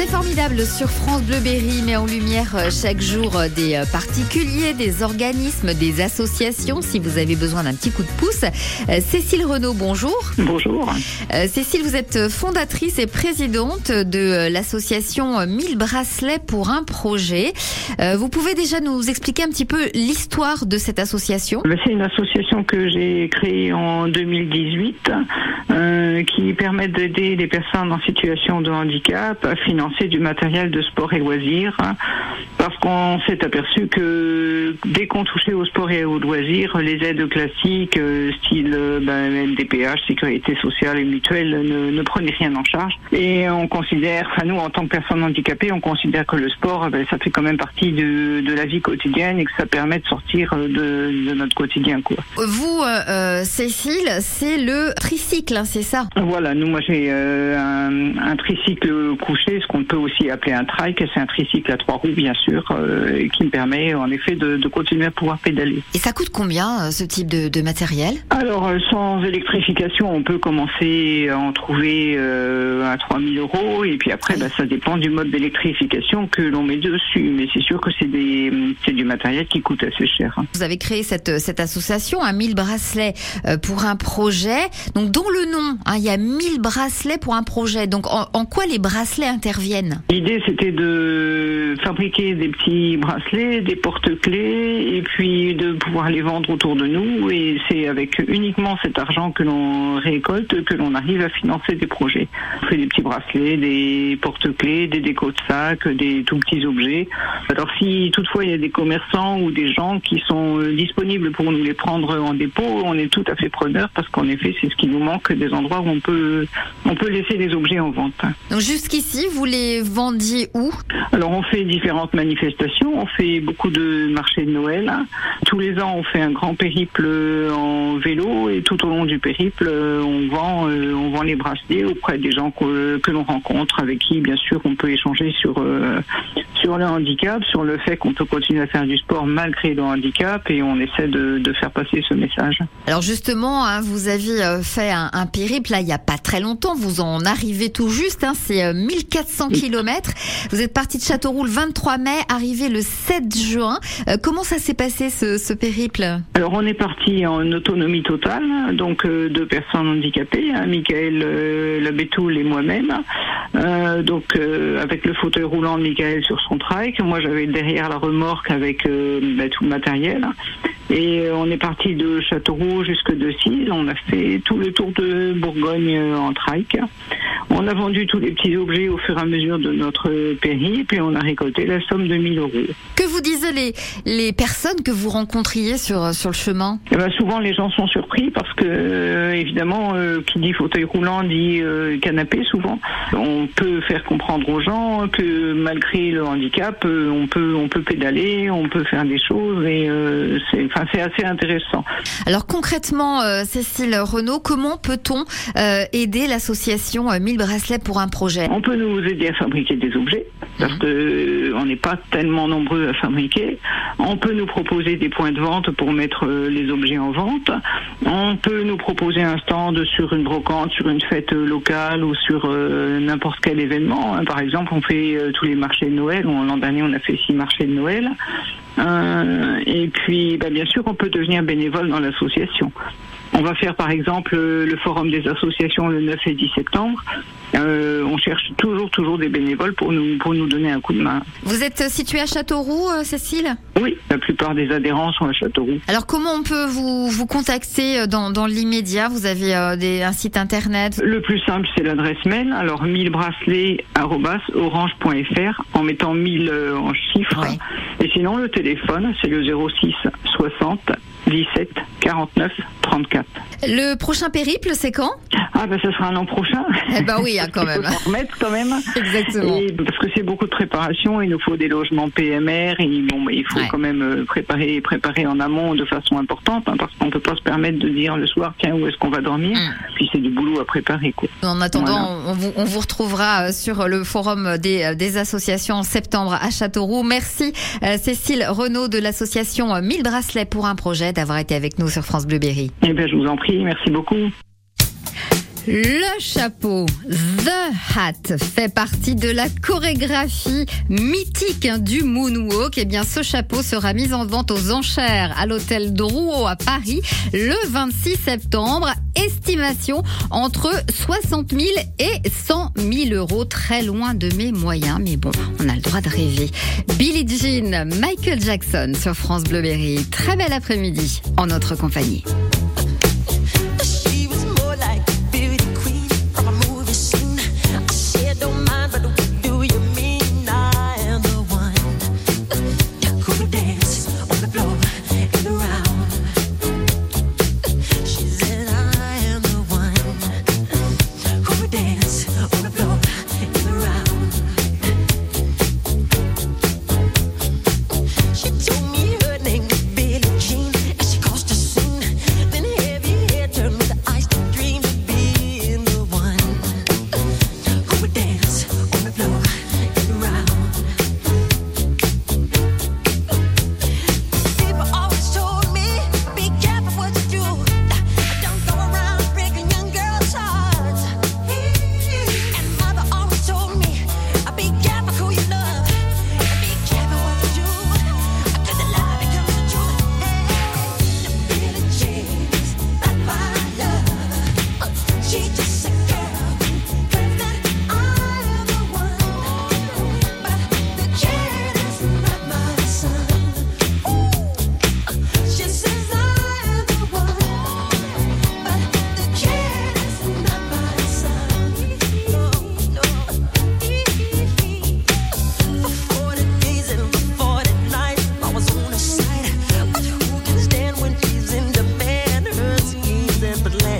C'est formidable sur France Bleu Berry met en lumière euh, chaque jour euh, des euh, particuliers, des organismes, des associations. Si vous avez besoin d'un petit coup de pouce, Cécile Renaud, bonjour. Bonjour. Cécile, vous êtes fondatrice et présidente de l'association 1000 bracelets pour un projet. Vous pouvez déjà nous expliquer un petit peu l'histoire de cette association? C'est une association que j'ai créée en 2018 qui permet d'aider les personnes en situation de handicap à financer du matériel de sport et loisirs, hein, parce qu'on s'est aperçu que dès qu'on touchait au sport et aux loisirs, les aides classiques, euh, style euh, ben, MDPH, sécurité sociale et mutuelle, ne, ne, prenaient rien en charge. Et on considère, enfin nous en tant que personnes handicapées, on considère que le sport, ben, ça fait quand même partie de, de, la vie quotidienne et que ça permet de sortir de, de notre quotidien. Quoi. Vous, euh, Cécile, c'est le tricycle, hein, c'est ça? Voilà, nous, moi j'ai un, un, tricycle couché, ce qu'on on peut aussi appeler un trike, c'est un tricycle à trois roues bien sûr, euh, qui me permet en effet de, continuer à pouvoir pédaler. Et ça coûte combien euh, ce type de, matériel? Alors euh, sans électrification, on peut commencer à en trouver à 3000 euros et puis après bah, ça dépend du mode d'électrification que l'on met dessus. Mais c'est sûr que c'est du matériel qui coûte assez cher. Hein. Vous avez créé cette, cette association, à 1000 bracelets pour un projet. Donc dont le nom, hein, il y a 1000 bracelets pour un projet. Donc en quoi les bracelets interviennent? L'idée, c'était de fabriquer des petits bracelets, des porte-clés, et puis de pouvoir les vendre autour de nous. Et c'est avec uniquement cet argent que l'on récolte que l'on arrive à financer des projets. On fait des petits bracelets, des porte-clés, des décos de sacs, des tout petits objets. Alors si toutefois il y a des commerçants ou des gens qui sont euh, disponibles pour nous les prendre en dépôt, on est tout à fait preneur parce qu'en effet, c'est ce qui nous manque, des endroits où on peut, on peut laisser des objets en vente. Donc jusqu'ici, vous les vendiez où? Alors on fait différentes manifestations, on fait beaucoup de marchés de Noël. Tous les ans on fait un grand périple en vélo et tout au long du périple on vend, euh, on vend les bracelets auprès des gens que, que l'on rencontre, avec qui bien sûr on peut échanger sur, euh, sur le handicap, sur le fait qu'on peut continuer à faire du sport malgré le handicap et on essaie de, de faire passer ce message. Alors justement, hein, vous aviez euh, fait un, un, périple là il n'y a pas très longtemps, vous en arrivez tout juste, hein, c'est 1400 km. Vous êtes parti de Châteauroux le 23 mai, arrivé le 7 juin. Euh, comment ça s'est passé ce, ce, périple? Alors on est parti en autonomie totale, donc euh, deux personnes handicapées, hein, Michael euh, Labetoul et moi-même. Euh, donc avec le fauteuil roulant de Michael sur son trike, moi j'avais derrière la remorque avec bah, tout le matériel. Et on est parti de Châteauroux jusque de Cise. On a fait tout le tour de Bourgogne en trike. On a vendu tous les petits objets au fur et à mesure de notre périple et on a récolté la somme de 1000 euros. Que vous disaient les, les personnes que vous rencontriez sur, sur le chemin? Eh ben Souvent, les gens sont surpris parce que, euh, évidemment, euh, qui dit fauteuil roulant dit euh, canapé souvent. On peut faire comprendre aux gens que malgré le handicap, on, peut, on peut pédaler, on peut faire des choses et c'est enfin, assez intéressant. Alors concrètement, Cécile Renaud, comment peut-on aider l'association 1000 bracelets pour un projet? On peut nous aider à fabriquer des objets parce qu'on euh, n'est pas tellement nombreux à fabriquer. On peut nous proposer des points de vente pour mettre euh, les objets en vente. On peut nous proposer un stand sur une brocante, sur une fête locale ou sur euh, n'importe quel événement. Par exemple, on fait tous les marchés de Noël. L'an dernier, on a fait six marchés de Noël. Et puis, bah, bien sûr, on peut devenir bénévole dans l'association. On va faire par exemple le forum des associations le 9 et 10 septembre. Euh, on cherche toujours, toujours des bénévoles pour nous, pour nous donner un coup de main. Vous êtes situé à Châteauroux, euh, Cécile? Oui, la plupart des adhérents sont à Châteauroux. Alors comment on peut vous, vous contacter euh, dans, dans l'immédiat? Vous avez des, un site internet? Le plus simple, c'est l'adresse mail. Alors 1000 bracelets orange.fr en mettant 1000 en chiffres. Et sinon, le téléphone, c'est le 06 60 17 49 34. Le prochain périple, c'est quand? Ah ben ce sera l'an prochain. Eh ben oui, hein, quand même. Il faut remettre quand même. Exactement. parce que c'est beaucoup de préparation, il nous faut des logements PMR et bon, il faut quand même euh, préparer, préparer en amont de façon importante, hein, parce qu'on peut pas se permettre de dire le soir tiens où est-ce qu'on va dormir? Mm. Puis c'est du boulot à préparer quoi. En attendant, on, vous, on, vous, retrouvera euh, sur le forum des, euh, des associations en septembre à Châteauroux. Merci Cécile Renaud de l'association 1000 bracelets pour un projet d'avoir été avec nous sur France Bleu Berry. Eh bien, je vous en prie, merci beaucoup. Le chapeau, The Hat, fait partie de la chorégraphie mythique hein, du moonwalk. Et eh bien, ce chapeau sera mis en vente aux enchères à l'hôtel Drouot à Paris le 26 septembre. Estimation entre 60 000 et 100 000 euros. Très loin de mes moyens, mais bon, on a le droit de rêver. Billie Jean, Michael Jackson sur France Bleuberry. Très bel après-midi en notre compagnie. Dans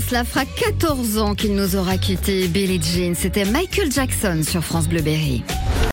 cela fera 14 ans qu'il nous aura quitté Billie Jean. C'était Michael Jackson sur France Bleu Berry.